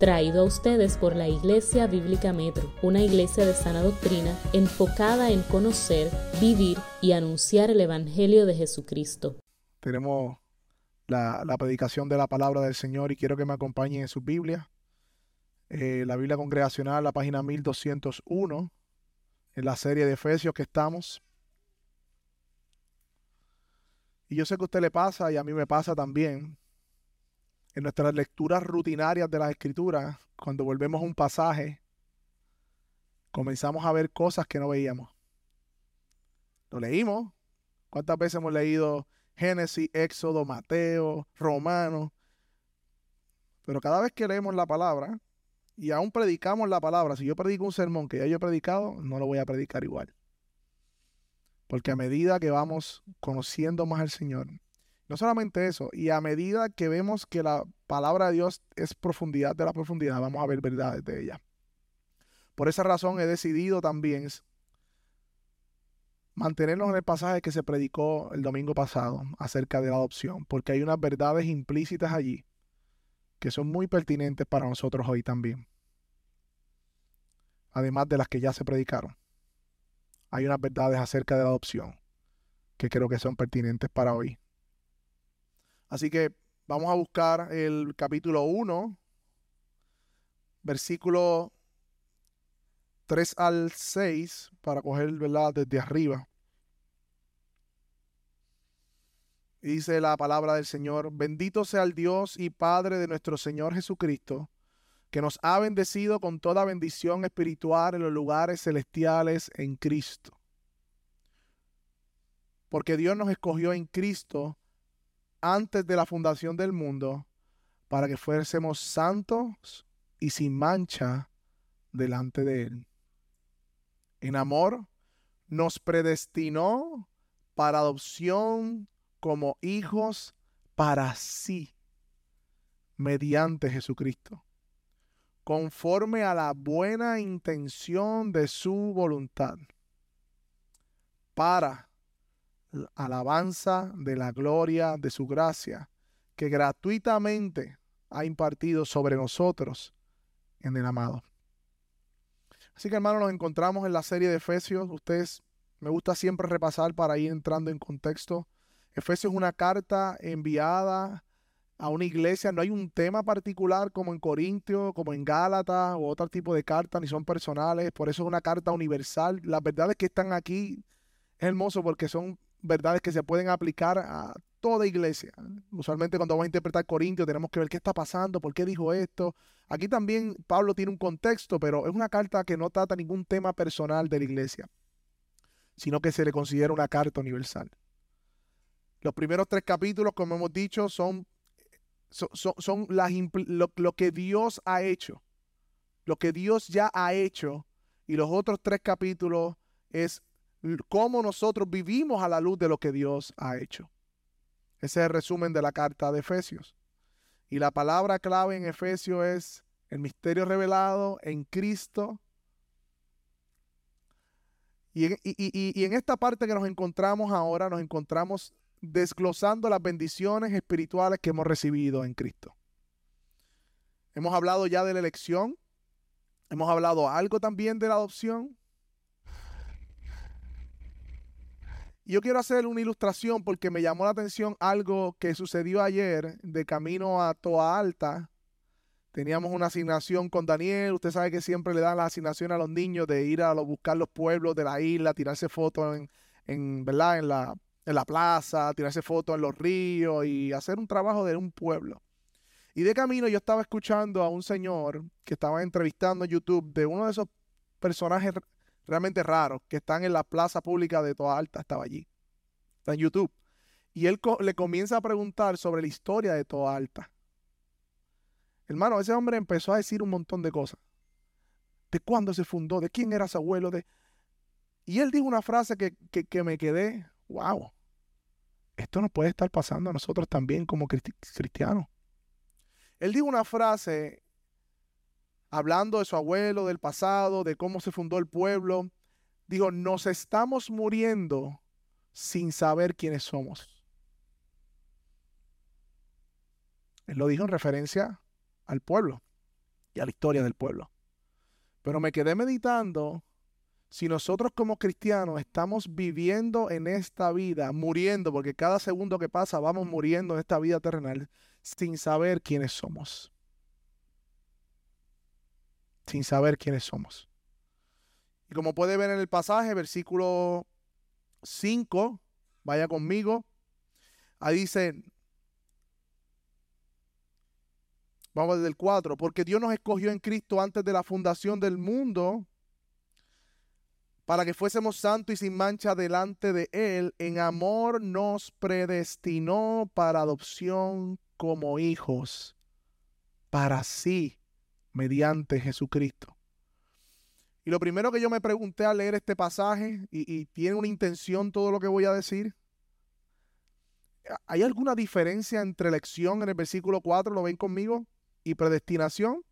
traído a ustedes por la Iglesia Bíblica Metro, una iglesia de sana doctrina enfocada en conocer, vivir y anunciar el Evangelio de Jesucristo. Tenemos la, predicación de la palabra del Señor y quiero que me acompañen en su Biblia. Eh, la Biblia Congregacional, la página 1201, en la serie de Efesios que estamos. Y yo sé que a usted le pasa y a mí me pasa también. En nuestras lecturas rutinarias de las escrituras, cuando volvemos a un pasaje, comenzamos a ver cosas que no veíamos. Lo leímos. ¿Cuántas veces hemos leído Génesis, Éxodo, Mateo, Romano? Pero cada vez que leemos la palabra y aún predicamos la palabra, si yo predico un sermón que ya yo he predicado, no lo voy a predicar igual. Porque a medida que vamos conociendo más al Señor, no solamente eso, y a medida que vemos que la palabra de Dios es profundidad de la profundidad, vamos a ver verdades de ella. Por esa razón he decidido también mantenernos en el pasaje que se predicó el domingo pasado acerca de la adopción, porque hay unas verdades implícitas allí que son muy pertinentes para nosotros hoy también, además de las que ya se predicaron hay unas verdades acerca de la adopción que creo que son pertinentes para hoy. Así que vamos a buscar el capítulo 1, versículo 3 al 6, para coger ¿verdad? desde arriba. dice la palabra del Señor, bendito sea el Dios y Padre de nuestro Señor Jesucristo que nos ha bendecido con toda bendición espiritual en los lugares celestiales en Cristo. Porque Dios nos escogió en Cristo antes de la fundación del mundo para que fuésemos santos y sin mancha delante de Él. En amor, nos predestinó para adopción como hijos para sí, mediante Jesucristo conforme a la buena intención de su voluntad, para alabanza de la gloria de su gracia, que gratuitamente ha impartido sobre nosotros en el amado. Así que hermanos, nos encontramos en la serie de Efesios. Ustedes me gusta siempre repasar para ir entrando en contexto. Efesios es una carta enviada a una iglesia, no hay un tema particular como en Corintio, como en Gálatas o otro tipo de cartas, ni son personales, por eso es una carta universal. Las verdades que están aquí es hermoso porque son verdades que se pueden aplicar a toda iglesia. Usualmente cuando vamos a interpretar Corintio tenemos que ver qué está pasando, por qué dijo esto. Aquí también Pablo tiene un contexto, pero es una carta que no trata ningún tema personal de la iglesia, sino que se le considera una carta universal. Los primeros tres capítulos, como hemos dicho, son son, las, lo, lo que Dios ha hecho, lo que Dios ya ha hecho, y los otros tres capítulos es cómo nosotros vivimos a la luz de lo que Dios ha hecho. Ese es el resumen de la carta de Efesios. Y la palabra clave en Efesios es el misterio revelado en Cristo. Y y, y en, esta parte que nos encontramos ahora, nos encontramos desglosando las bendiciones espirituales que hemos recibido en Cristo. Hemos hablado ya de la elección, hemos hablado algo también de la adopción. Yo quiero hacer una ilustración porque me llamó la atención algo que sucedió ayer de camino a Toa Alta. Teníamos una asignación con Daniel. Usted sabe que siempre le dan la asignación a los niños de ir a buscar los pueblos de la isla, tirarse fotos en, en, ¿verdad? en la en la plaza, tirarse fotos en los ríos y hacer un trabajo de un pueblo. Y de camino yo estaba escuchando a un señor que estaba entrevistando en YouTube de uno de esos personajes realmente raros que están en la plaza pública de Toa Alta, estaba allí. Está en YouTube. Y él le comienza a preguntar sobre la historia de Toa Alta. Hermano, ese hombre empezó a decir un montón de cosas. De cuándo se fundó, de quién era su abuelo, de... Y él dijo una frase que, que me quedé wow, esto nos puede estar pasando a nosotros también como cristianos. Él dijo una frase hablando de su abuelo, del pasado, de cómo se fundó el pueblo. Dijo, nos estamos muriendo sin saber quiénes somos. Él lo dijo en referencia al pueblo. y a la historia del pueblo. Pero me quedé meditando si nosotros como cristianos estamos viviendo en esta vida, muriendo, porque cada segundo que pasa vamos muriendo en esta vida terrenal sin saber quiénes somos. Sin saber quiénes somos. Y como puede ver en el pasaje, versículo 5, vaya conmigo, ahí dice, vamos desde el 4, porque Dios nos escogió en Cristo antes de la fundación del mundo para que fuésemos santos y sin mancha delante de Él, en amor nos predestinó para adopción como hijos, para sí, mediante Jesucristo. Y lo primero que yo me pregunté al leer este pasaje, y, tiene una intención todo lo que voy a decir, ¿hay alguna diferencia entre elección en el versículo 4, lo ven conmigo, y predestinación?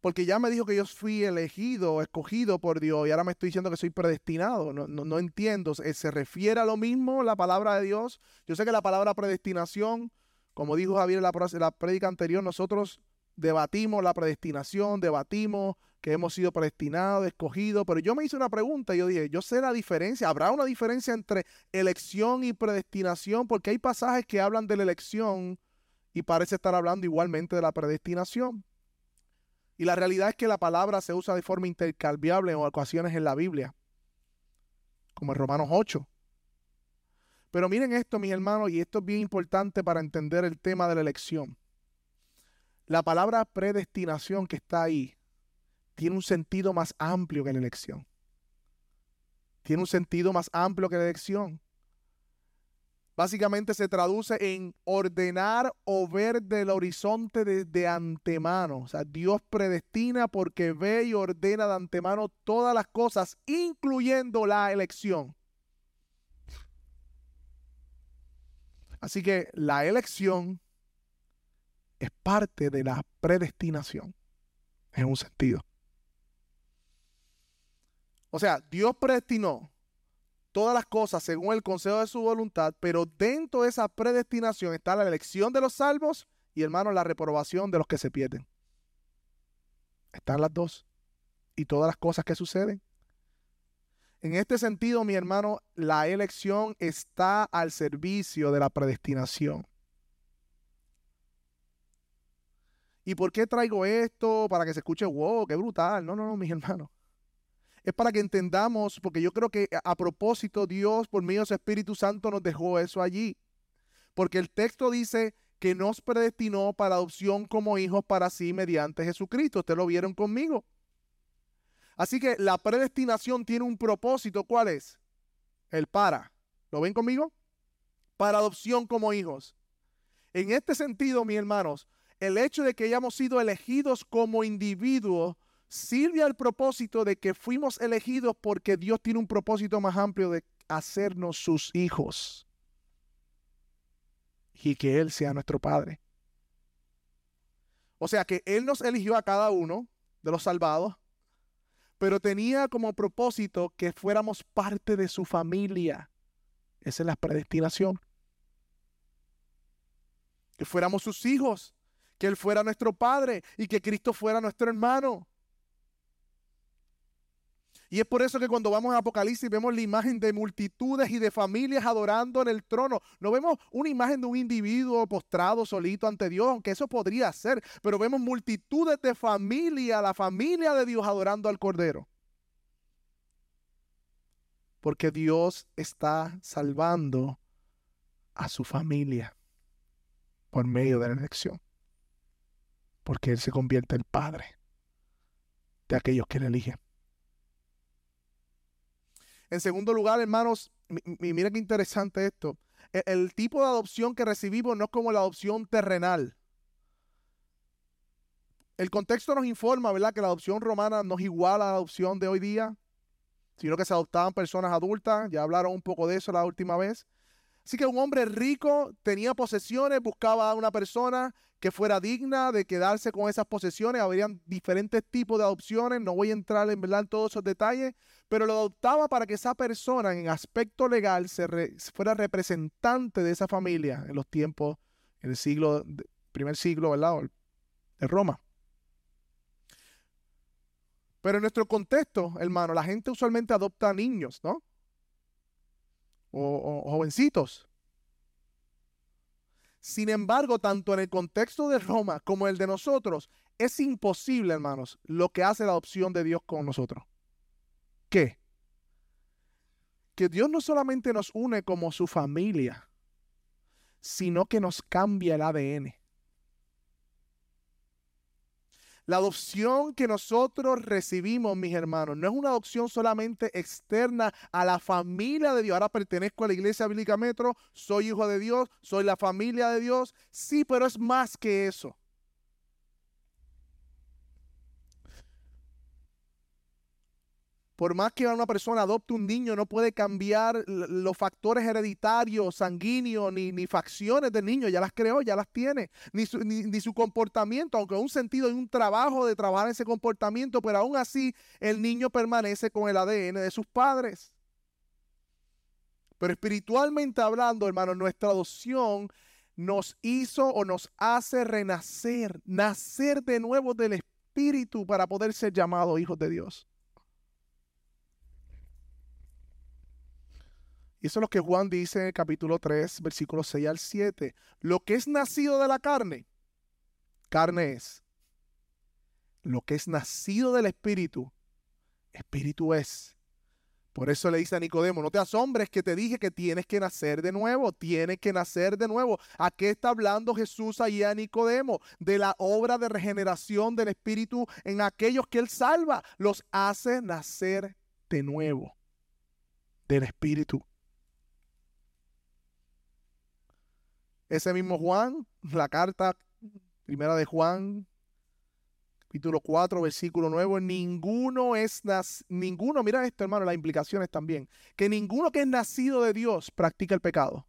Porque ya me dijo que yo fui elegido, escogido por Dios, y ahora me estoy diciendo que soy predestinado. No, no, entiendo. ¿Se refiere a lo mismo la palabra de Dios? Yo sé que la palabra predestinación, como dijo Javier en la, en la prédica anterior, nosotros debatimos la predestinación, debatimos que hemos sido predestinados, escogidos, pero yo me hice una pregunta y yo dije, yo sé la diferencia, ¿habrá una diferencia entre elección y predestinación? Porque hay pasajes que hablan de la elección y parece estar hablando igualmente de la predestinación. Y la realidad es que la palabra se usa de forma intercambiable en ocasiones en la Biblia, como en Romanos 8. Pero miren esto, mis hermanos, y esto es bien importante para entender el tema de la elección. La palabra predestinación que está ahí tiene un sentido más amplio que la elección. Tiene un sentido más amplio que la elección. Básicamente se traduce en ordenar o ver del horizonte de, antemano. O sea, Dios predestina porque ve y ordena de antemano todas las cosas, incluyendo la elección. Así que la elección es parte de la predestinación, en un sentido. O sea, Dios predestinó todas las cosas según el consejo de su voluntad, pero dentro de esa predestinación está la elección de los salvos y, hermano, la reprobación de los que se pierden. Están las dos. Y todas las cosas que suceden. En este sentido, mi hermano, la elección está al servicio de la predestinación. ¿Y por qué traigo esto? Para que se escuche, wow, qué brutal. No, no, no, mis hermanos. Es para que entendamos, porque yo creo que a propósito Dios, por medio de su Espíritu Santo, nos dejó eso allí. Porque el texto dice que nos predestinó para adopción como hijos para sí mediante Jesucristo. Ustedes lo vieron conmigo. Así que la predestinación tiene un propósito. ¿Cuál es? El para. ¿Lo ven conmigo? Para adopción como hijos. En este sentido, mis hermanos, el hecho de que hayamos sido elegidos como individuos sirve al propósito de que fuimos elegidos porque Dios tiene un propósito más amplio de hacernos sus hijos y que Él sea nuestro Padre. O sea que Él nos eligió a cada uno de los salvados, pero tenía como propósito que fuéramos parte de su familia. Esa es la predestinación. Que fuéramos sus hijos que Él fuera nuestro Padre y que Cristo fuera nuestro hermano. Y es por eso que cuando vamos a Apocalipsis vemos la imagen de multitudes y de familias adorando en el trono. No vemos una imagen de un individuo postrado solito ante Dios, aunque eso podría ser, pero vemos multitudes de familia, la familia de Dios adorando al Cordero. Porque Dios está salvando a su familia por medio de la elección porque Él se convierte en Padre de aquellos que le eligen. En segundo lugar, hermanos, mira qué interesante esto, el, el tipo de adopción que recibimos no es como la adopción terrenal. El contexto nos informa, ¿verdad?, que la adopción romana no es igual a la adopción de hoy día, sino que se adoptaban personas adultas, ya hablaron un poco de eso la última vez. Así que un hombre rico tenía posesiones, buscaba a una persona que fuera digna de quedarse con esas posesiones. Habrían diferentes tipos de adopciones, no voy a entrar en, ¿verdad? todos esos detalles, pero lo adoptaba para que esa persona en aspecto legal se fuera representante de esa familia en los tiempos, en el siglo, primer siglo, ¿verdad? De Roma, Pero en nuestro contexto, hermano, la gente usualmente adopta niños, ¿no? O, jovencitos. Sin embargo, tanto en el contexto de Roma como el de nosotros, es imposible, hermanos, lo que hace la adopción de Dios con nosotros. ¿Qué? Que Dios no solamente nos une como su familia, sino que nos cambia el ADN. La adopción que nosotros recibimos, mis hermanos, no es una adopción solamente externa a la familia de Dios. Ahora pertenezco a la iglesia bíblica Metro, soy hijo de Dios, soy la familia de Dios. Sí, pero es más que eso. Por más que una persona adopte un niño, no puede cambiar los factores hereditarios, sanguíneos, ni, ni facciones del niño. Ya las creó, ya las tiene. Ni su, ni, su comportamiento, aunque en un sentido y un trabajo de trabajar ese comportamiento, pero aún así el niño permanece con el ADN de sus padres. Pero espiritualmente hablando, hermano, nuestra adopción nos hizo o nos hace renacer, nacer de nuevo del Espíritu para poder ser llamados hijos de Dios. Y eso es lo que Juan dice en el capítulo 3, versículos 6 al 7. Lo que es nacido de la carne, carne es. Lo que es nacido del Espíritu, Espíritu es. Por eso le dice a Nicodemo, no te asombres que te dije que tienes que nacer de nuevo, tienes que nacer de nuevo. ¿A qué está hablando Jesús ahí a Nicodemo? De la obra de regeneración del Espíritu en aquellos que Él salva, los hace nacer de nuevo del Espíritu. Ese mismo Juan, la carta primera de Juan, capítulo 4, versículo 9, ninguno es, ninguno, mira esto hermano, las implicaciones también, que ninguno que es nacido de Dios practica el pecado.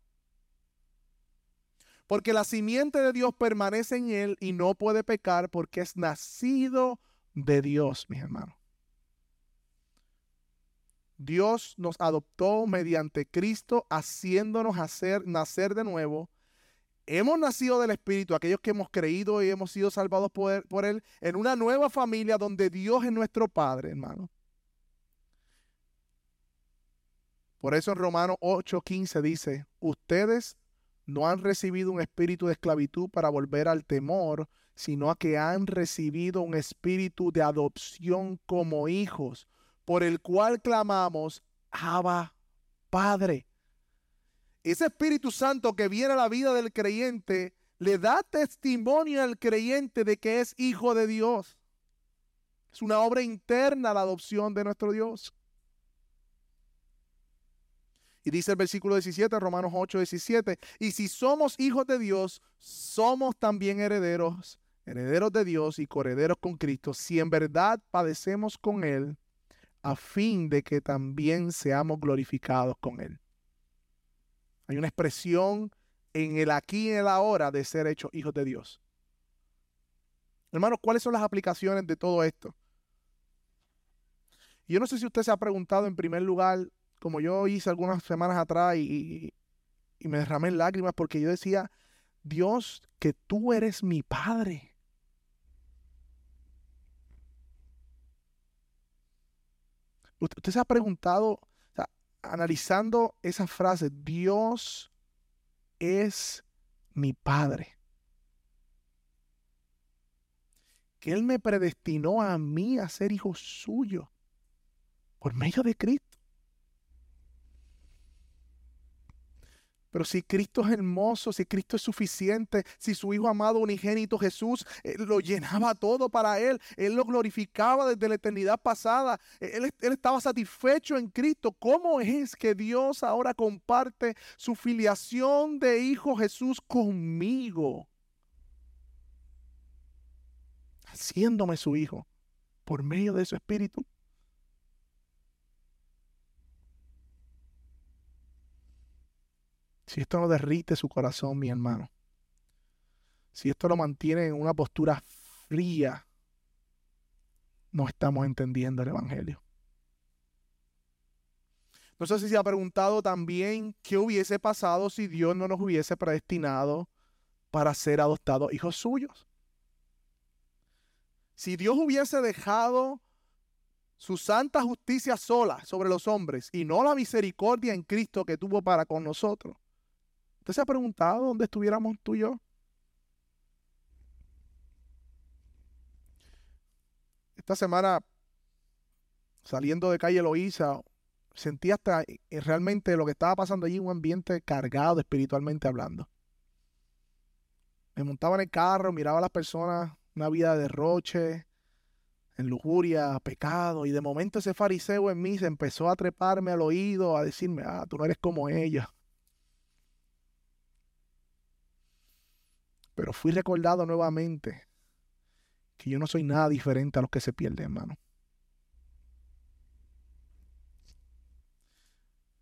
Porque la simiente de Dios permanece en él y no puede pecar porque es nacido de Dios, mis hermanos. Dios nos adoptó mediante Cristo, haciéndonos hacer, nacer de nuevo hemos nacido del Espíritu, aquellos que hemos creído y hemos sido salvados por él, en una nueva familia donde Dios es nuestro Padre, hermano. Por eso en Romanos 8:15 dice, ustedes no han recibido un espíritu de esclavitud para volver al temor, sino a que han recibido un espíritu de adopción como hijos, por el cual clamamos, Abba, Padre. Ese Espíritu Santo que viene a la vida del creyente le da testimonio al creyente de que es hijo de Dios. Es una obra interna la adopción de nuestro Dios. Y dice el versículo 17, Romanos 8, 17, y si somos hijos de Dios, somos también herederos, herederos de Dios y correderos con Cristo, si en verdad padecemos con Él, a fin de que también seamos glorificados con Él. Hay una expresión en el aquí y en el ahora de ser hechos hijos de Dios. Hermanos, ¿cuáles son las aplicaciones de todo esto? Yo no sé si usted se ha preguntado en primer lugar, como yo hice algunas semanas atrás y, y me derramé en lágrimas porque yo decía, Dios, que tú eres mi Padre. Usted se ha preguntado analizando esa frase, Dios es mi Padre. Que Él me predestinó a mí a ser hijo suyo por medio de Cristo. Pero si Cristo es hermoso, si Cristo es suficiente, si su Hijo amado unigénito Jesús eh, lo llenaba todo para Él, Él lo glorificaba desde la eternidad pasada, él, él estaba satisfecho en Cristo, ¿cómo es que Dios ahora comparte su filiación de Hijo Jesús conmigo? Haciéndome su Hijo por medio de su Espíritu. Si esto no derrite su corazón, mi hermano, si esto lo mantiene en una postura fría, no estamos entendiendo el Evangelio. No sé si se ha preguntado también qué hubiese pasado si Dios no nos hubiese predestinado para ser adoptados hijos suyos. Si Dios hubiese dejado su santa justicia sola sobre los hombres y no la misericordia en Cristo que tuvo para con nosotros. ¿Usted se ha preguntado dónde estuviéramos tú y yo? Esta semana, saliendo de calle Loíza, sentí hasta eh, realmente lo que estaba pasando allí, un ambiente cargado espiritualmente hablando. Me montaba en el carro, miraba a las personas, una vida de derroche, en lujuria, pecado, y de momento ese fariseo en mí se empezó a treparme al oído, a decirme, ah, tú no eres como ella. Pero fui recordado nuevamente que yo no soy nada diferente a los que se pierden, hermano.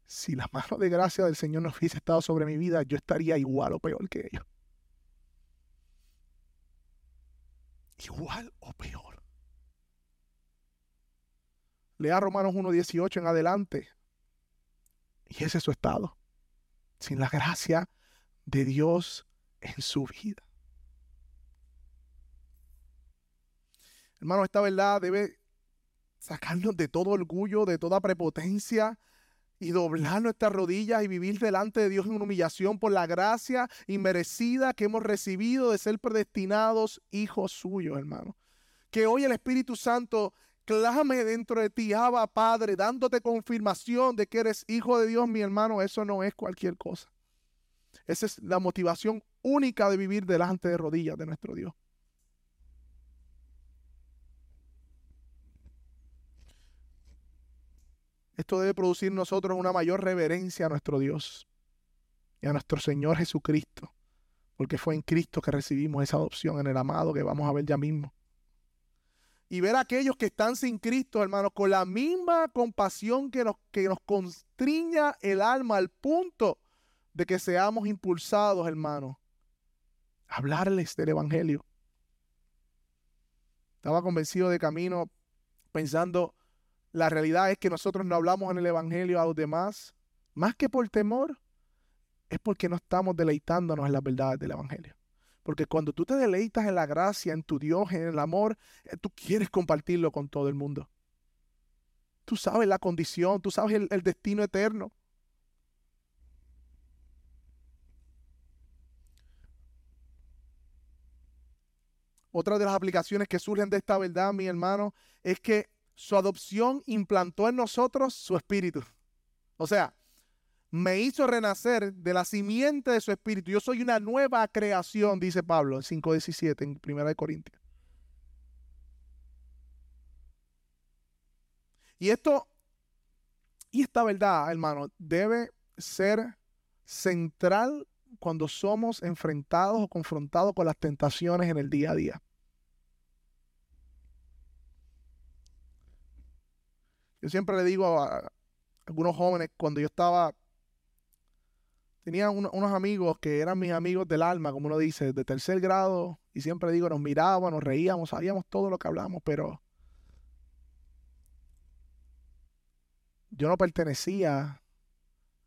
Si la mano de gracia del Señor no hubiese estado sobre mi vida, yo estaría igual o peor que ellos. Igual o peor. Lea Romanos 1.18 en adelante. Y ese es su estado. Sin la gracia de Dios en su vida. Hermano, esta verdad debe sacarnos de todo orgullo, de toda prepotencia y doblar nuestras rodillas y vivir delante de Dios en humillación por la gracia inmerecida que hemos recibido de ser predestinados hijos suyos, hermano. Que hoy el Espíritu Santo clame dentro de ti, Abba Padre, dándote confirmación de que eres hijo de Dios, mi hermano. Eso no es cualquier cosa. Esa es la motivación única de vivir delante de rodillas de nuestro Dios. Esto debe producir nosotros una mayor reverencia a nuestro Dios y a nuestro Señor Jesucristo, porque fue en Cristo que recibimos esa adopción en el amado que vamos a ver ya mismo. Y ver a aquellos que están sin Cristo, hermanos, con la misma compasión que nos, que nos constriña el alma al punto de que seamos impulsados, hermanos, a hablarles del Evangelio. Estaba convencido de camino pensando la realidad es que nosotros no hablamos en el Evangelio a los demás, más que por temor, es porque no estamos deleitándonos en las verdades del Evangelio. Porque cuando tú te deleitas en la gracia, en tu Dios, en el amor, eh, tú quieres compartirlo con todo el mundo. Tú sabes la condición, tú sabes el, el destino eterno. Otra de las aplicaciones que surgen de esta verdad, mi hermano, es que su adopción implantó en nosotros su espíritu. O sea, me hizo renacer de la simiente de su espíritu. Yo soy una nueva creación, dice Pablo en 5.17 en 1 Corintios. Y esto, y esta verdad, hermano, debe ser central cuando somos enfrentados o confrontados con las tentaciones en el día a día. Yo siempre le digo a, algunos jóvenes, cuando yo estaba, tenía unos amigos que eran mis amigos del alma, como uno dice, de tercer grado, y siempre digo, nos mirábamos, nos reíamos, sabíamos todo lo que hablamos, pero yo no pertenecía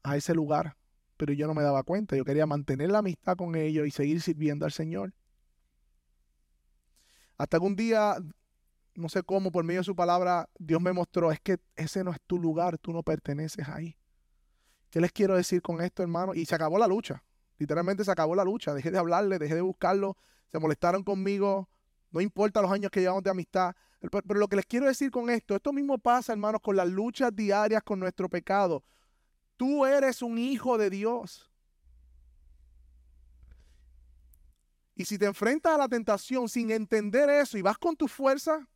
a ese lugar, pero yo no me daba cuenta. Yo quería mantener la amistad con ellos y seguir sirviendo al Señor. Hasta algún día no sé cómo, por medio de su palabra, Dios me mostró, es que ese no es tu lugar, tú no perteneces ahí. ¿Qué les quiero decir con esto, hermano? Y se acabó la lucha. Literalmente se acabó la lucha. Dejé de hablarle, dejé de buscarlo. Se molestaron conmigo. No importa los años que llevamos de amistad. Pero, pero lo que les quiero decir con esto, esto mismo pasa, hermanos, con las luchas diarias con nuestro pecado. Tú eres un hijo de Dios. Y si te enfrentas a la tentación sin entender eso y vas con tu fuerza,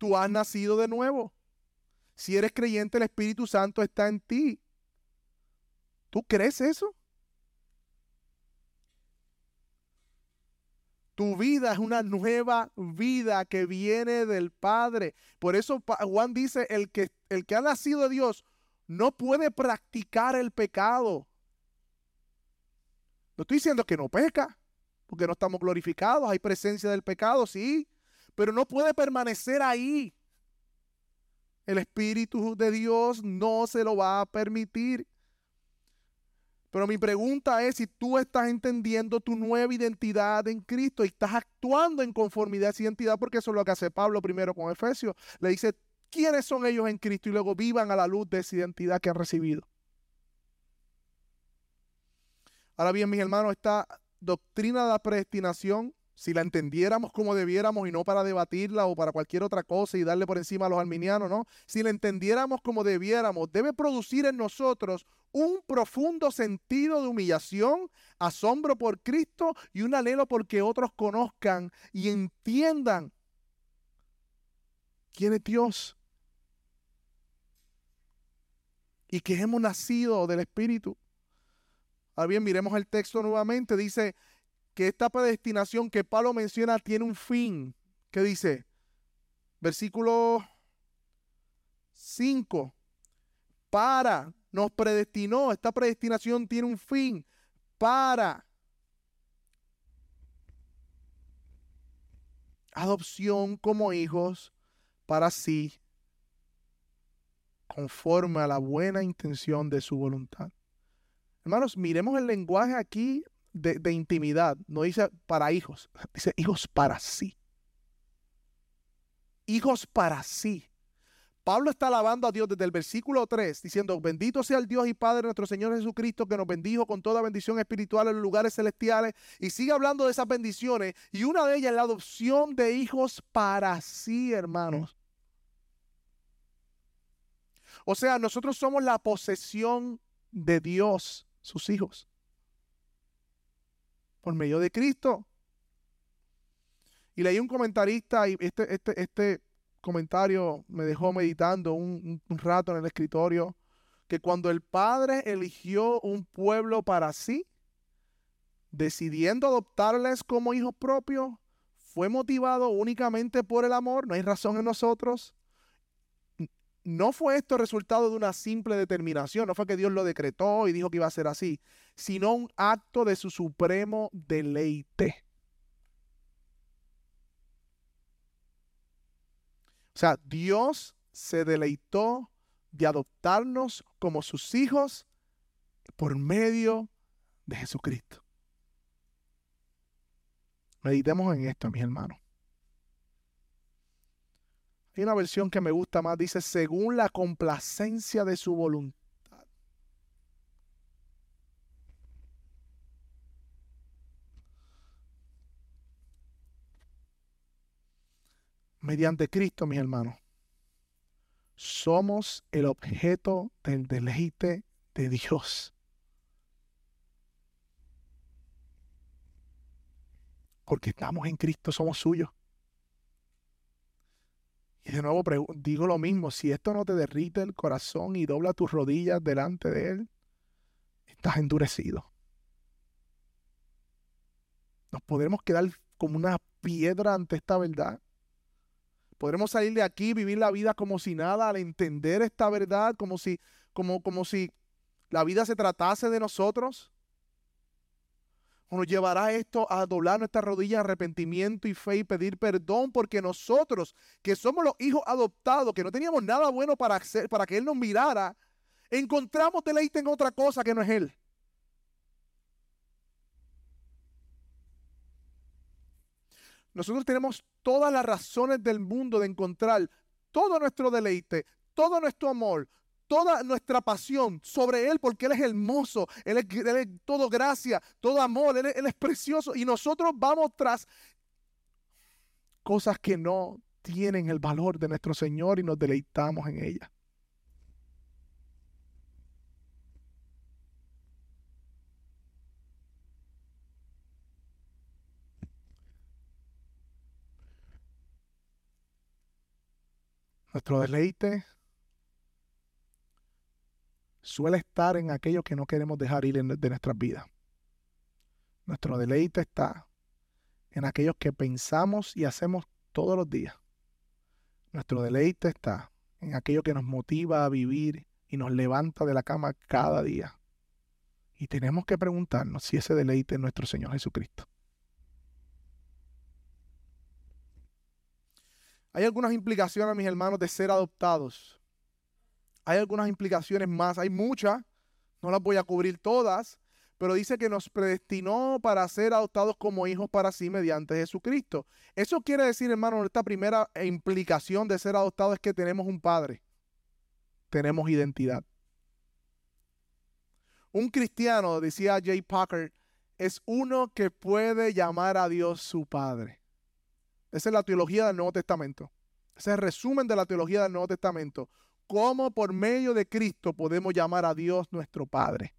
Tú has nacido de nuevo. Si eres creyente, el Espíritu Santo está en ti. ¿Tú crees eso? Tu vida es una nueva vida que viene del Padre. Por eso Juan dice, el que, el que ha nacido de Dios no puede practicar el pecado. No estoy diciendo que no peca, porque no estamos glorificados, hay presencia del pecado, sí, pero no puede permanecer ahí. El Espíritu de Dios no se lo va a permitir. Pero mi pregunta es si tú estás entendiendo tu nueva identidad en Cristo y estás actuando en conformidad a esa identidad, porque eso es lo que hace Pablo primero con Efesios. Le dice, ¿quiénes son ellos en Cristo? Y luego vivan a la luz de esa identidad que han recibido. Ahora bien, mis hermanos, esta doctrina de la predestinación, si la entendiéramos como debiéramos y no para debatirla o para cualquier otra cosa y darle por encima a los arminianos, ¿no? Si la entendiéramos como debiéramos, debe producir en nosotros un profundo sentido de humillación, asombro por Cristo y un anhelo porque otros conozcan y entiendan quién es Dios y que hemos nacido del Espíritu. Ahora bien, miremos el texto nuevamente. Dice que esta predestinación que Pablo menciona tiene un fin. ¿Qué dice? Versículo 5. Para, nos predestinó. Esta predestinación tiene un fin. Para. Adopción como hijos para sí, conforme a la buena intención de su voluntad. Hermanos, miremos el lenguaje aquí de, intimidad. No dice para hijos, dice hijos para sí. Hijos para sí. Pablo está alabando a Dios desde el versículo 3, diciendo, bendito sea el Dios y Padre nuestro Señor Jesucristo, que nos bendijo con toda bendición espiritual en los lugares celestiales. Y sigue hablando de esas bendiciones. Y una de ellas es la adopción de hijos para sí, hermanos. O sea, nosotros somos la posesión de Dios sus hijos. Por medio de Cristo. Y leí un comentarista y este, este, este comentario me dejó meditando un, un rato en el escritorio, que cuando el Padre eligió un pueblo para sí, decidiendo adoptarles como hijos propios, fue motivado únicamente por el amor, no hay razón en nosotros, no fue esto resultado de una simple determinación, no fue que Dios lo decretó y dijo que iba a ser así, sino un acto de su supremo deleite. O sea, Dios se deleitó de adoptarnos como sus hijos por medio de Jesucristo. Meditemos en esto, mis hermanos. Una versión que me gusta más, dice, según la complacencia de su voluntad. Mediante Cristo, mis hermanos, somos el objeto del deleite de Dios. Porque estamos en Cristo, somos suyos. Y de nuevo digo lo mismo, si esto no te derrite el corazón y dobla tus rodillas delante de Él, estás endurecido. Nos podremos quedar como una piedra ante esta verdad. Podremos salir de aquí, vivir la vida como si nada, al entender esta verdad, como si, como, como si la vida se tratase de nosotros nos llevará esto a doblar nuestras rodillas arrepentimiento y fe y pedir perdón porque nosotros, que somos los hijos adoptados, que no teníamos nada bueno para, hacer, para que Él nos mirara, encontramos deleite en otra cosa que no es Él. Nosotros tenemos todas las razones del mundo de encontrar todo nuestro deleite, todo nuestro amor, toda nuestra pasión sobre Él porque Él es hermoso, Él es, todo gracia, todo amor, él, él es precioso y nosotros vamos tras cosas que no tienen el valor de nuestro Señor y nos deleitamos en ellas. Nuestro deleite suele estar en aquello que no queremos dejar ir de nuestras vidas. Nuestro deleite está en aquellos que pensamos y hacemos todos los días. Nuestro deleite está en aquello que nos motiva a vivir y nos levanta de la cama cada día. Y tenemos que preguntarnos si ese deleite es nuestro Señor Jesucristo. Hay algunas implicaciones, mis hermanos, de ser adoptados hay algunas implicaciones más, hay muchas, No las voy a cubrir todas, pero dice que nos predestinó para ser adoptados como hijos para sí mediante Jesucristo. Eso quiere decir, hermano, esta primera implicación de ser adoptados es que tenemos un padre, tenemos identidad. Un cristiano, decía Jay Packer, es uno que puede llamar a Dios su padre. Esa es la teología del Nuevo Testamento. Ese es el resumen de la teología del Nuevo Testamento. Cómo por medio de Cristo podemos llamar a Dios nuestro Padre.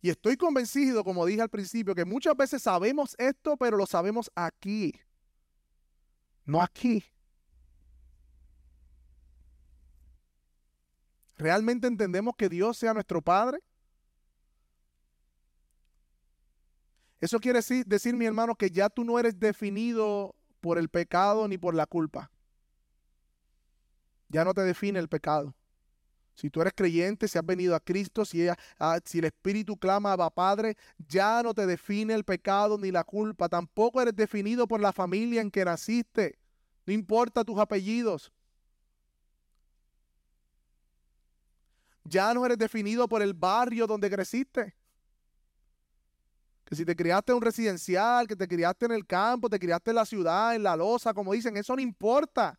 Y estoy convencido, como dije al principio, que muchas veces sabemos esto, pero lo sabemos aquí. No aquí. ¿Realmente entendemos que Dios sea nuestro Padre? Eso quiere decir, decir, mi hermano, que ya tú no eres definido por el pecado ni por la culpa. Ya no te define el pecado. Si tú eres creyente, si has venido a Cristo, si, ah, el Espíritu clama a Padre, ya no te define el pecado ni la culpa. Tampoco eres definido por la familia en que naciste. No importa tus apellidos. Ya no eres definido por el barrio donde creciste. Que si te criaste en un residencial, que te criaste en el campo, te criaste en la ciudad, en la losa, como dicen, eso no importa.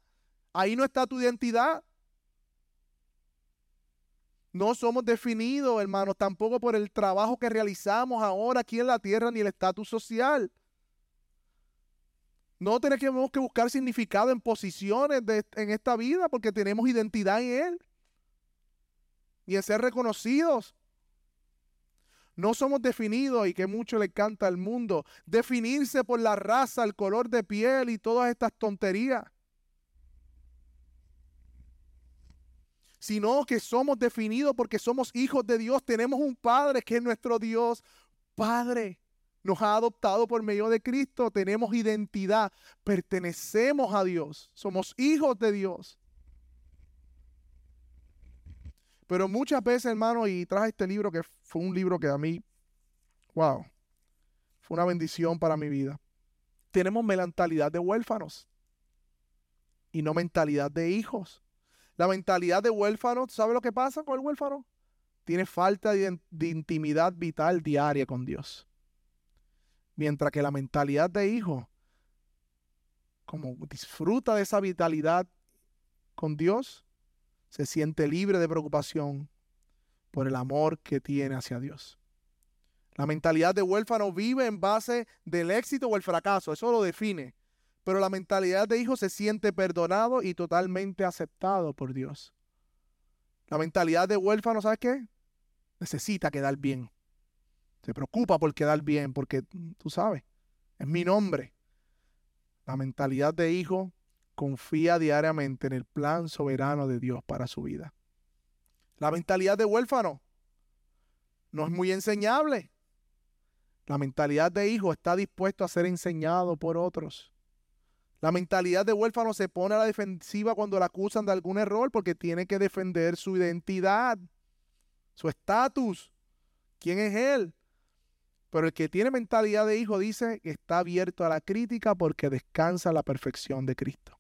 Ahí no está tu identidad. No somos definidos, hermanos, tampoco por el trabajo que realizamos ahora aquí en la tierra ni el estatus social. No tenemos que buscar significado en posiciones en esta vida porque tenemos identidad en Él y en ser reconocidos. No somos definidos y que mucho le canta al mundo, definirse por la raza, el color de piel y todas estas tonterías. Sino que somos definidos porque somos hijos de Dios. Tenemos un Padre que es nuestro Dios. Padre, nos ha adoptado por medio de Cristo. Tenemos identidad. Pertenecemos a Dios. Somos hijos de Dios. Pero muchas veces, hermano, y traje este libro que fue un libro que a mí, wow, fue una bendición para mi vida. Tenemos mentalidad de huérfanos y no mentalidad de hijos. La mentalidad de huérfano, ¿sabe lo que pasa con el huérfano? Tiene falta de, intimidad vital diaria con Dios. Mientras que la mentalidad de hijo, como disfruta de esa vitalidad con Dios, se siente libre de preocupación por el amor que tiene hacia Dios. La mentalidad de huérfano vive en base del éxito o el fracaso, eso lo define. Pero la mentalidad de hijo se siente perdonado y totalmente aceptado por Dios. La mentalidad de huérfano, ¿sabes qué? Necesita quedar bien. Se preocupa por quedar bien, porque tú sabes, es mi nombre. La mentalidad de hijo confía diariamente en el plan soberano de Dios para su vida. La mentalidad de huérfano no es muy enseñable. La mentalidad de hijo está dispuesto a ser enseñado por otros. La mentalidad de huérfano se pone a la defensiva cuando la acusan de algún error porque tiene que defender su identidad, su estatus, quién es él. Pero el que tiene mentalidad de hijo dice que está abierto a la crítica porque descansa la perfección de Cristo.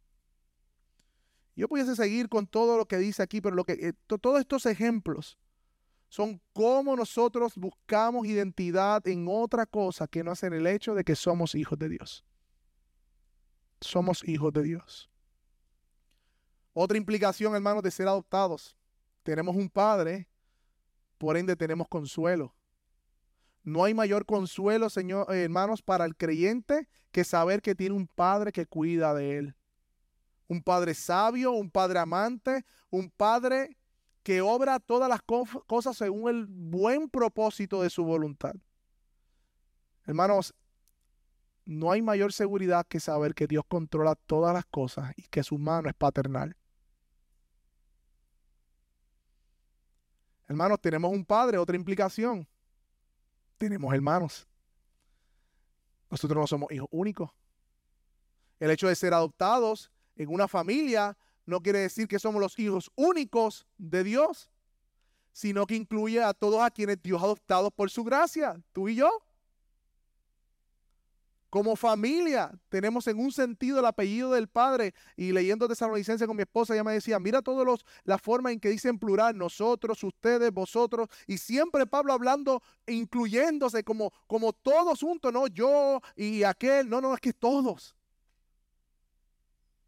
Yo pudiese seguir con todo lo que dice aquí, pero lo que, eh, todos estos ejemplos son cómo nosotros buscamos identidad en otra cosa que no es en el hecho de que somos hijos de Dios somos hijos de Dios. Otra implicación, hermanos, de ser adoptados. Tenemos un padre, por ende tenemos consuelo. No hay mayor consuelo, señor, eh, hermanos, para el creyente que saber que tiene un padre que cuida de él. Un padre sabio, un padre amante, un padre que obra todas las cosas según el buen propósito de su voluntad. Hermanos, no hay mayor seguridad que saber que Dios controla todas las cosas y que su mano es paternal. Hermanos, tenemos un padre, otra implicación. Tenemos hermanos. Nosotros no somos hijos únicos. El hecho de ser adoptados en una familia no quiere decir que somos los hijos únicos de Dios, sino que incluye a todos a quienes Dios ha adoptado por su gracia, tú y yo. Como familia, tenemos en un sentido el apellido del Padre. Y leyendo Tesalonicense con mi esposa, ella me decía, mira todos los, la forma en que dicen plural, nosotros, ustedes, vosotros. Y siempre Pablo hablando, incluyéndose como, como todos juntos, no yo y aquel, no, no, es que todos.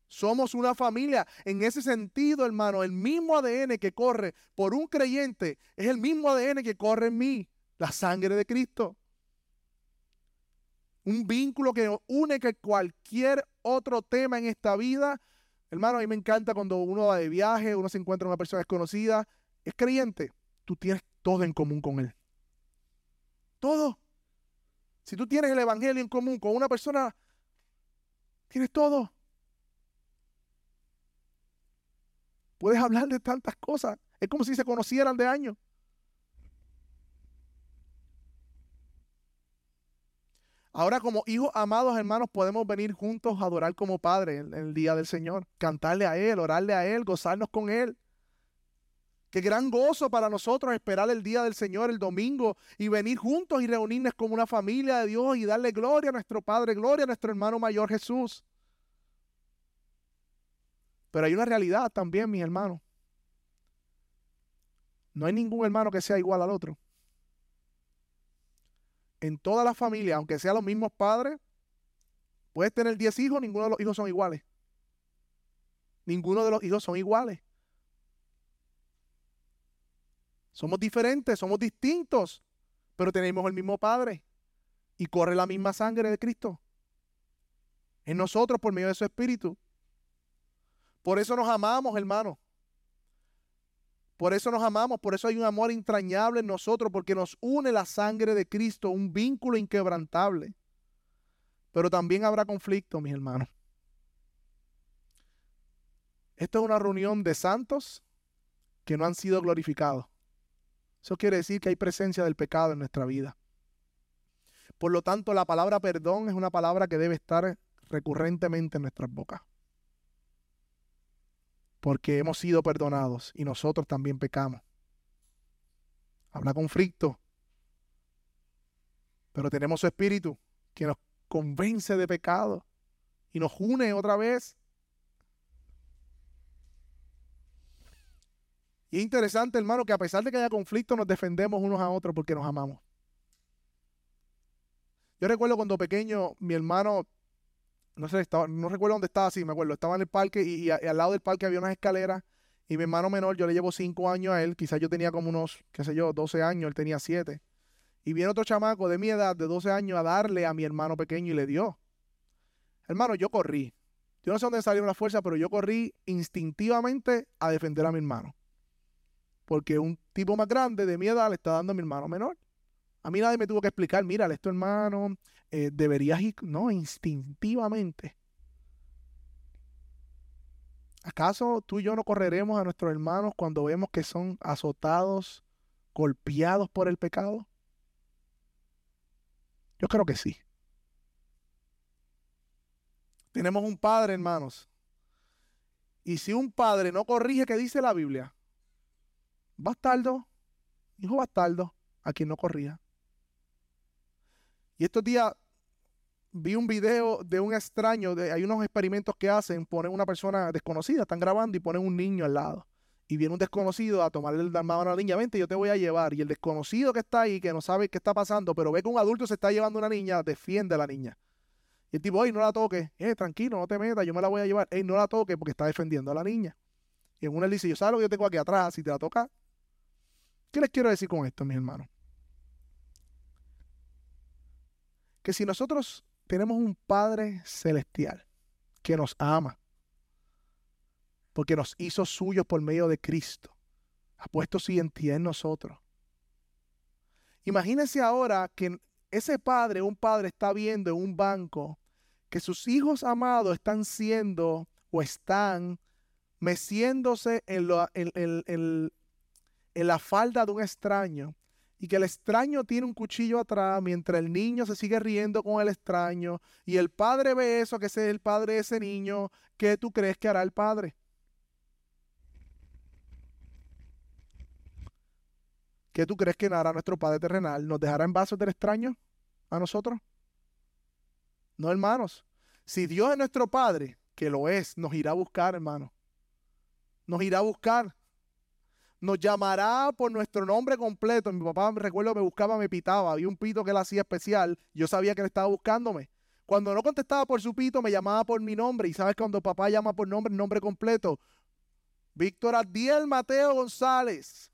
Somos una familia. En ese sentido, hermano, el mismo ADN que corre por un creyente es el mismo ADN que corre en mí, la sangre de Cristo. Un vínculo que une que cualquier otro tema en esta vida. Hermano, a mí me encanta cuando uno va de viaje, uno se encuentra con una persona desconocida, es creyente, tú tienes todo en común con él. Todo. Si tú tienes el Evangelio en común con una persona, tienes todo. Puedes hablar de tantas cosas. Es como si se conocieran de años. Ahora como hijos amados hermanos podemos venir juntos a adorar como Padre en, el día del Señor, cantarle a Él, orarle a Él, gozarnos con Él. Qué gran gozo para nosotros esperar el día del Señor el domingo y venir juntos y reunirnos como una familia de Dios y darle gloria a nuestro Padre, gloria a nuestro hermano mayor Jesús. Pero hay una realidad también, mis hermanos. No hay ningún hermano que sea igual al otro. En toda la familia, aunque sean los mismos padres, puedes tener 10 hijos, ninguno de los hijos son iguales. Ninguno de los hijos son iguales. Somos diferentes, somos distintos, pero tenemos el mismo Padre y corre la misma sangre de Cristo. En nosotros por medio de su Espíritu. Por eso nos amamos, hermano. Por eso nos amamos, por eso hay un amor entrañable en nosotros, porque nos une la sangre de Cristo, un vínculo inquebrantable. Pero también habrá conflicto, mis hermanos. Esto es una reunión de santos que no han sido glorificados. Eso quiere decir que hay presencia del pecado en nuestra vida. Por lo tanto, la palabra perdón es una palabra que debe estar recurrentemente en nuestras bocas porque hemos sido perdonados y nosotros también pecamos. Habrá conflicto, pero tenemos su espíritu que nos convence de pecado y nos une otra vez. Y es interesante, hermano, que a pesar de que haya conflicto, nos defendemos unos a otros porque nos amamos. Yo recuerdo cuando pequeño, mi hermano no sé, estaba, no recuerdo dónde estaba, sí, me acuerdo, estaba en el parque y, al lado del parque había unas escaleras y mi hermano menor, yo le llevo cinco años a él, quizás yo tenía como unos, qué sé yo, 12 años, él tenía siete. Y viene otro chamaco de mi edad, de 12 años, a darle a mi hermano pequeño y le dio. Hermano, yo corrí. Yo no sé dónde salió la fuerza, pero yo corrí instintivamente a defender a mi hermano. Porque un tipo más grande de mi edad le está dando a mi hermano menor. A mí nadie me tuvo que explicar, mira, esto hermano, eh, deberías ir, no, instintivamente. ¿Acaso tú y yo no correremos a nuestros hermanos cuando vemos que son azotados, golpeados por el pecado? Yo creo que sí. Tenemos un padre, hermanos. Y si un padre no corrige, ¿qué dice la Biblia? Bastardo, hijo bastardo, a quien no corría. Y estos días vi un video de un extraño, de, hay unos experimentos que hacen, ponen una persona desconocida, están grabando y ponen un niño al lado. Y viene un desconocido a tomarle el mano a la niña, vente, yo te voy a llevar. Y el desconocido que está ahí, que no sabe qué está pasando, pero ve que un adulto se está llevando a una niña, defiende a la niña. Y el tipo, hey, no la toques, eh, tranquilo, no te metas, yo me la voy a llevar, hey, no la toques porque está defendiendo a la niña. Y en una él dice, yo sabes lo que yo tengo aquí atrás, si te la toca. ¿Qué les quiero decir con esto, mis hermanos? Que si nosotros tenemos un Padre celestial que nos ama, porque nos hizo suyos por medio de Cristo. Ha puesto su identidad en nosotros. Imagínense ahora que ese padre, un padre, está viendo en un banco que sus hijos amados están siendo o están meciéndose en, en la falda de un extraño y que el extraño tiene un cuchillo atrás mientras el niño se sigue riendo con el extraño y el padre ve eso, que ese es el padre de ese niño, ¿qué tú crees que hará el padre? ¿Qué tú crees que hará nuestro Padre terrenal? ¿Nos dejará en vasos del extraño a nosotros? No, hermanos. Si Dios es nuestro Padre, que lo es, nos irá a buscar, hermano. Nos irá a buscar. Nos llamará por nuestro nombre completo. Mi papá, me recuerdo, me buscaba, me pitaba. Había un pito que él hacía especial. Yo sabía que él estaba buscándome. Cuando no contestaba por su pito, me llamaba por mi nombre. Y sabes cuando papá llama por nombre, nombre completo. Víctor Adiel Mateo González.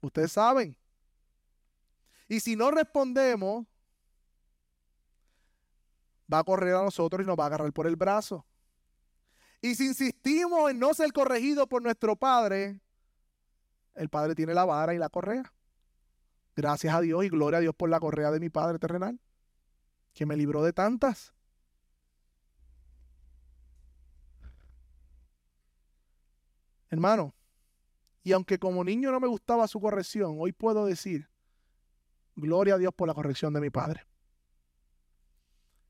Ustedes saben. Y si no respondemos, va a correr a nosotros y nos va a agarrar por el brazo. Y si insistimos en no ser corregidos por nuestro Padre, el Padre tiene la vara y la correa. Gracias a Dios y gloria a Dios por la correa de mi Padre terrenal, que me libró de tantas. Hermano, y aunque como niño no me gustaba su corrección, hoy puedo decir, gloria a Dios por la corrección de mi Padre.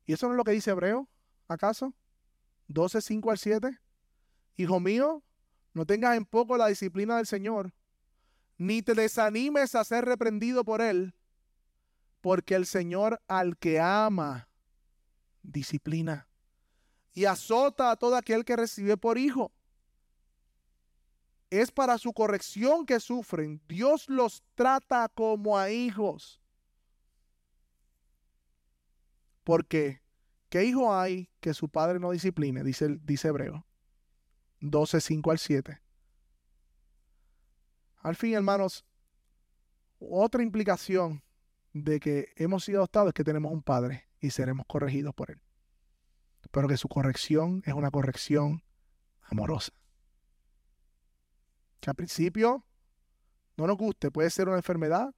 ¿Y eso no es lo que dice Hebreo? ¿Acaso? 12, 5 al 7. Hijo mío, no tengas en poco la disciplina del Señor, ni te desanimes a ser reprendido por Él, porque el Señor al que ama, disciplina, y azota a todo aquel que recibe por hijo. Es para su corrección que sufren. Dios los trata como a hijos. Porque, ¿qué hijo hay que su padre no discipline? Dice, dice Hebreo 12, 5 al 7. Al fin, hermanos, otra implicación de que hemos sido adoptados es que tenemos un padre y seremos corregidos por él. Pero que su corrección es una corrección amorosa. Que al principio no nos guste, puede ser una enfermedad,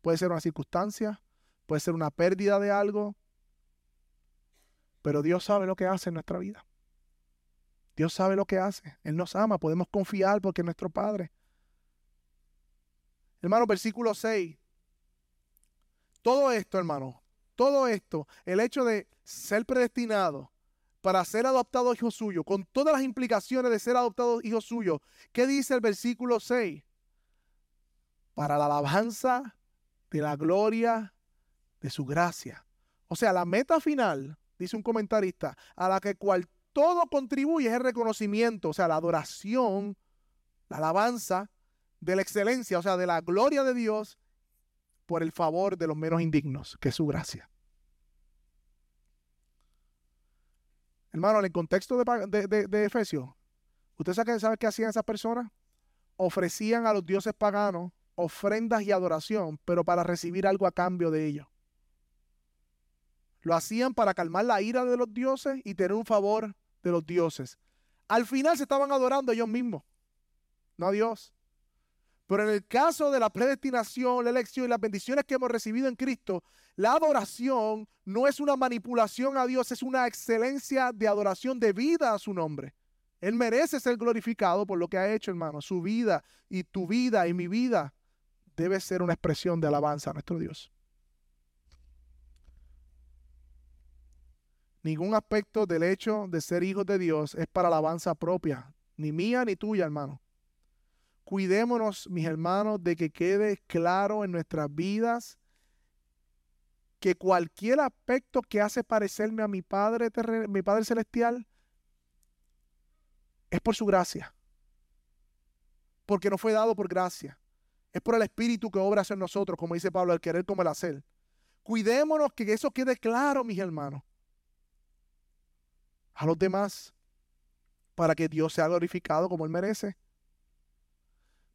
puede ser una circunstancia, puede ser una pérdida de algo, pero Dios sabe lo que hace en nuestra vida. Dios sabe lo que hace. Él nos ama. Podemos confiar porque es nuestro Padre. Hermano, versículo 6. Todo esto, hermano, todo esto, el hecho de ser predestinado para ser adoptado hijo suyo, con todas las implicaciones de ser adoptado hijo suyo, ¿qué dice el versículo 6? Para la alabanza de la gloria de su gracia. O sea, la meta final dice un comentarista, a la que cual todo contribuye es el reconocimiento, o sea, la adoración, la alabanza de la excelencia, o sea, de la gloria de Dios por el favor de los menos indignos, que es su gracia. Hermano, en el contexto de, de, Efesios, ¿usted sabe, sabe qué hacían esas personas? Ofrecían a los dioses paganos ofrendas y adoración, pero para recibir algo a cambio de ello. Lo hacían para calmar la ira de los dioses y tener un favor de los dioses. Al final se estaban adorando ellos mismos, no a Dios. Pero en el caso de la predestinación, la elección y las bendiciones que hemos recibido en Cristo, la adoración no es una manipulación a Dios, es una excelencia de adoración de vida a su nombre. Él merece ser glorificado por lo que ha hecho, hermano. Su vida y tu vida y mi vida debe ser una expresión de alabanza a nuestro Dios. Ningún aspecto del hecho de ser hijos de Dios es para alabanza propia, ni mía ni tuya, hermano. Cuidémonos, mis hermanos, de que quede claro en nuestras vidas que cualquier aspecto que hace parecerme a mi Padre, mi Padre Celestial es por su gracia. Porque no fue dado por gracia. Es por el Espíritu que obra en nosotros, como dice Pablo, el querer como el hacer. Cuidémonos que eso quede claro, mis hermanos a los demás para que Dios sea glorificado como Él merece.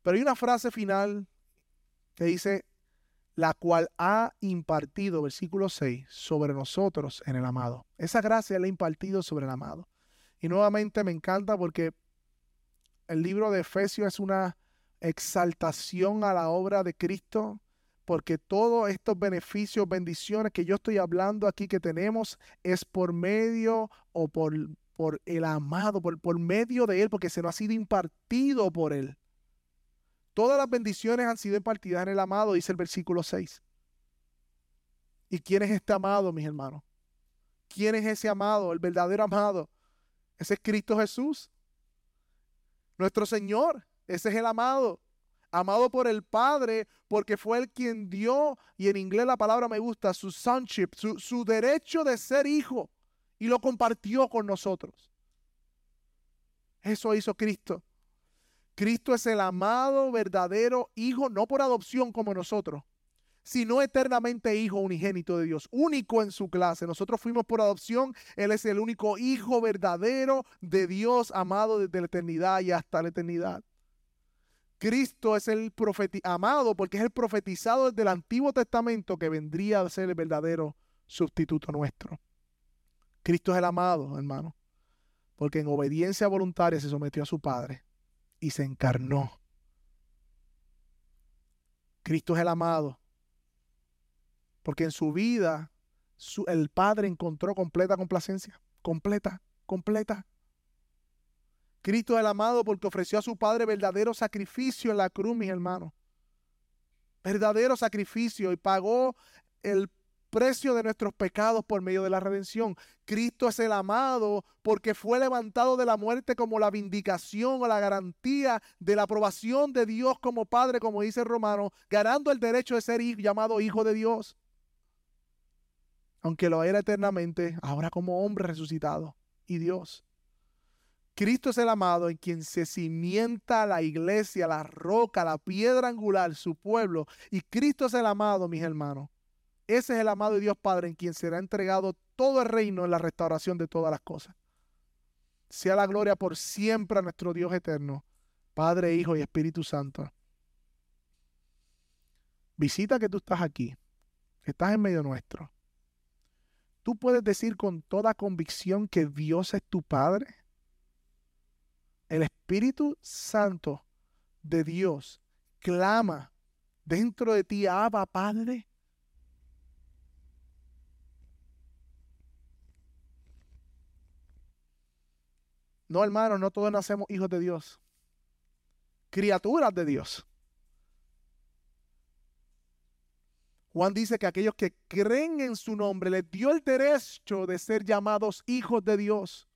Pero hay una frase final que dice, la cual ha impartido, versículo 6, sobre nosotros en el amado. Esa gracia la ha impartido sobre el amado. Y nuevamente me encanta porque el libro de Efesios es una exaltación a la obra de Cristo porque todos estos beneficios, bendiciones que yo estoy hablando aquí que tenemos es por medio o por, por el amado, por, por medio de Él, porque se nos ha sido impartido por Él. Todas las bendiciones han sido impartidas en el amado, dice el versículo 6. ¿Y quién es este amado, mis hermanos? ¿Quién es ese amado, el verdadero amado? Ese es Cristo Jesús. Nuestro Señor, ese es el amado amado por el Padre, porque fue él quien dio, y en inglés la palabra me gusta, su sonship, su, su derecho de ser hijo, y lo compartió con nosotros. Eso hizo Cristo. Cristo es el amado, verdadero Hijo, no por adopción como nosotros, sino eternamente Hijo unigénito de Dios, único en su clase. Nosotros fuimos por adopción, Él es el único Hijo verdadero de Dios, amado desde la eternidad y hasta la eternidad. Cristo es el amado porque es el profetizado desde el Antiguo Testamento que vendría a ser el verdadero sustituto nuestro. Cristo es el amado, hermano, porque en obediencia voluntaria se sometió a su Padre y se encarnó. Cristo es el amado, porque en su vida el Padre encontró completa complacencia, completa, completa. Cristo es el amado porque ofreció a su Padre verdadero sacrificio en la cruz, mis hermanos. Verdadero sacrificio y pagó el precio de nuestros pecados por medio de la redención. Cristo es el amado porque fue levantado de la muerte como la vindicación o la garantía de la aprobación de Dios como Padre, como dice el Romano, ganando el derecho de ser llamado Hijo de Dios. Aunque lo era eternamente, ahora como hombre resucitado y Dios. Cristo es el amado en quien se cimienta la iglesia, la roca, la piedra angular, su pueblo. Y Cristo es el amado, mis hermanos, ese es el amado de Dios Padre en quien será entregado todo el reino en la restauración de todas las cosas. Sea la gloria por siempre a nuestro Dios eterno, Padre, Hijo y Espíritu Santo. Visita que tú estás aquí, estás en medio nuestro. Tú puedes decir con toda convicción que Dios es tu Padre. El Espíritu Santo de Dios clama dentro de ti, Abba Padre. No, hermano, no todos nacemos hijos de Dios. Criaturas de Dios. Juan dice que aquellos que creen en su nombre les dio el derecho de ser llamados hijos de Dios.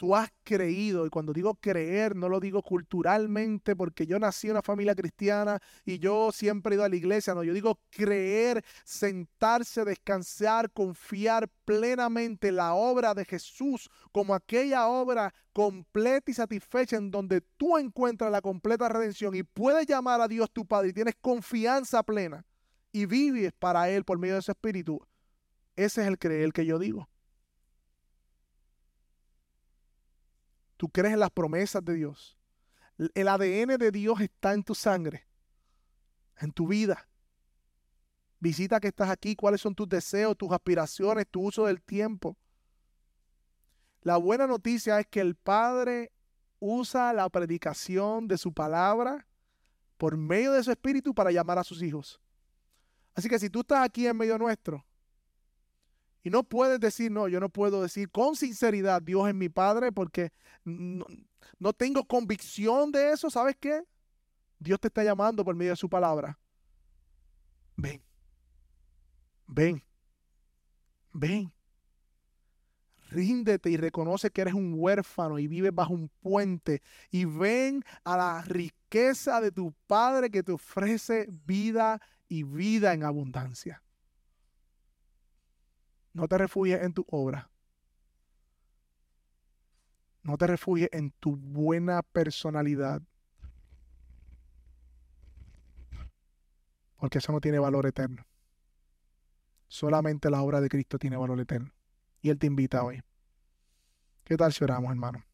Tú has creído, y cuando digo creer, no lo digo culturalmente porque yo nací en una familia cristiana y yo siempre he ido a la iglesia, no, yo digo creer, sentarse, descansar, confiar plenamente en la obra de Jesús como aquella obra completa y satisfecha en donde tú encuentras la completa redención y puedes llamar a Dios tu Padre y tienes confianza plena y vives para Él por medio de ese espíritu. Ese es el creer que yo digo. Tú crees en las promesas de Dios. El ADN de Dios está en tu sangre, en tu vida. Visita que estás aquí, cuáles son tus deseos, tus aspiraciones, tu uso del tiempo. La buena noticia es que el Padre usa la predicación de su palabra por medio de su espíritu para llamar a sus hijos. Así que si tú estás aquí en medio nuestro y no puedes decir, no, yo no puedo decir con sinceridad, Dios es mi Padre, porque no, tengo convicción de eso. ¿Sabes qué? Dios te está llamando por medio de su palabra. Ven. Ven. Ven. Ríndete y reconoce que eres un huérfano y vives bajo un puente. Y ven a la riqueza de tu Padre que te ofrece vida y vida en abundancia. No te refugies en tu obra. No te refugies en tu buena personalidad. Porque eso no tiene valor eterno. Solamente la obra de Cristo tiene valor eterno. Y Él te invita hoy. ¿Qué tal si oramos, hermano?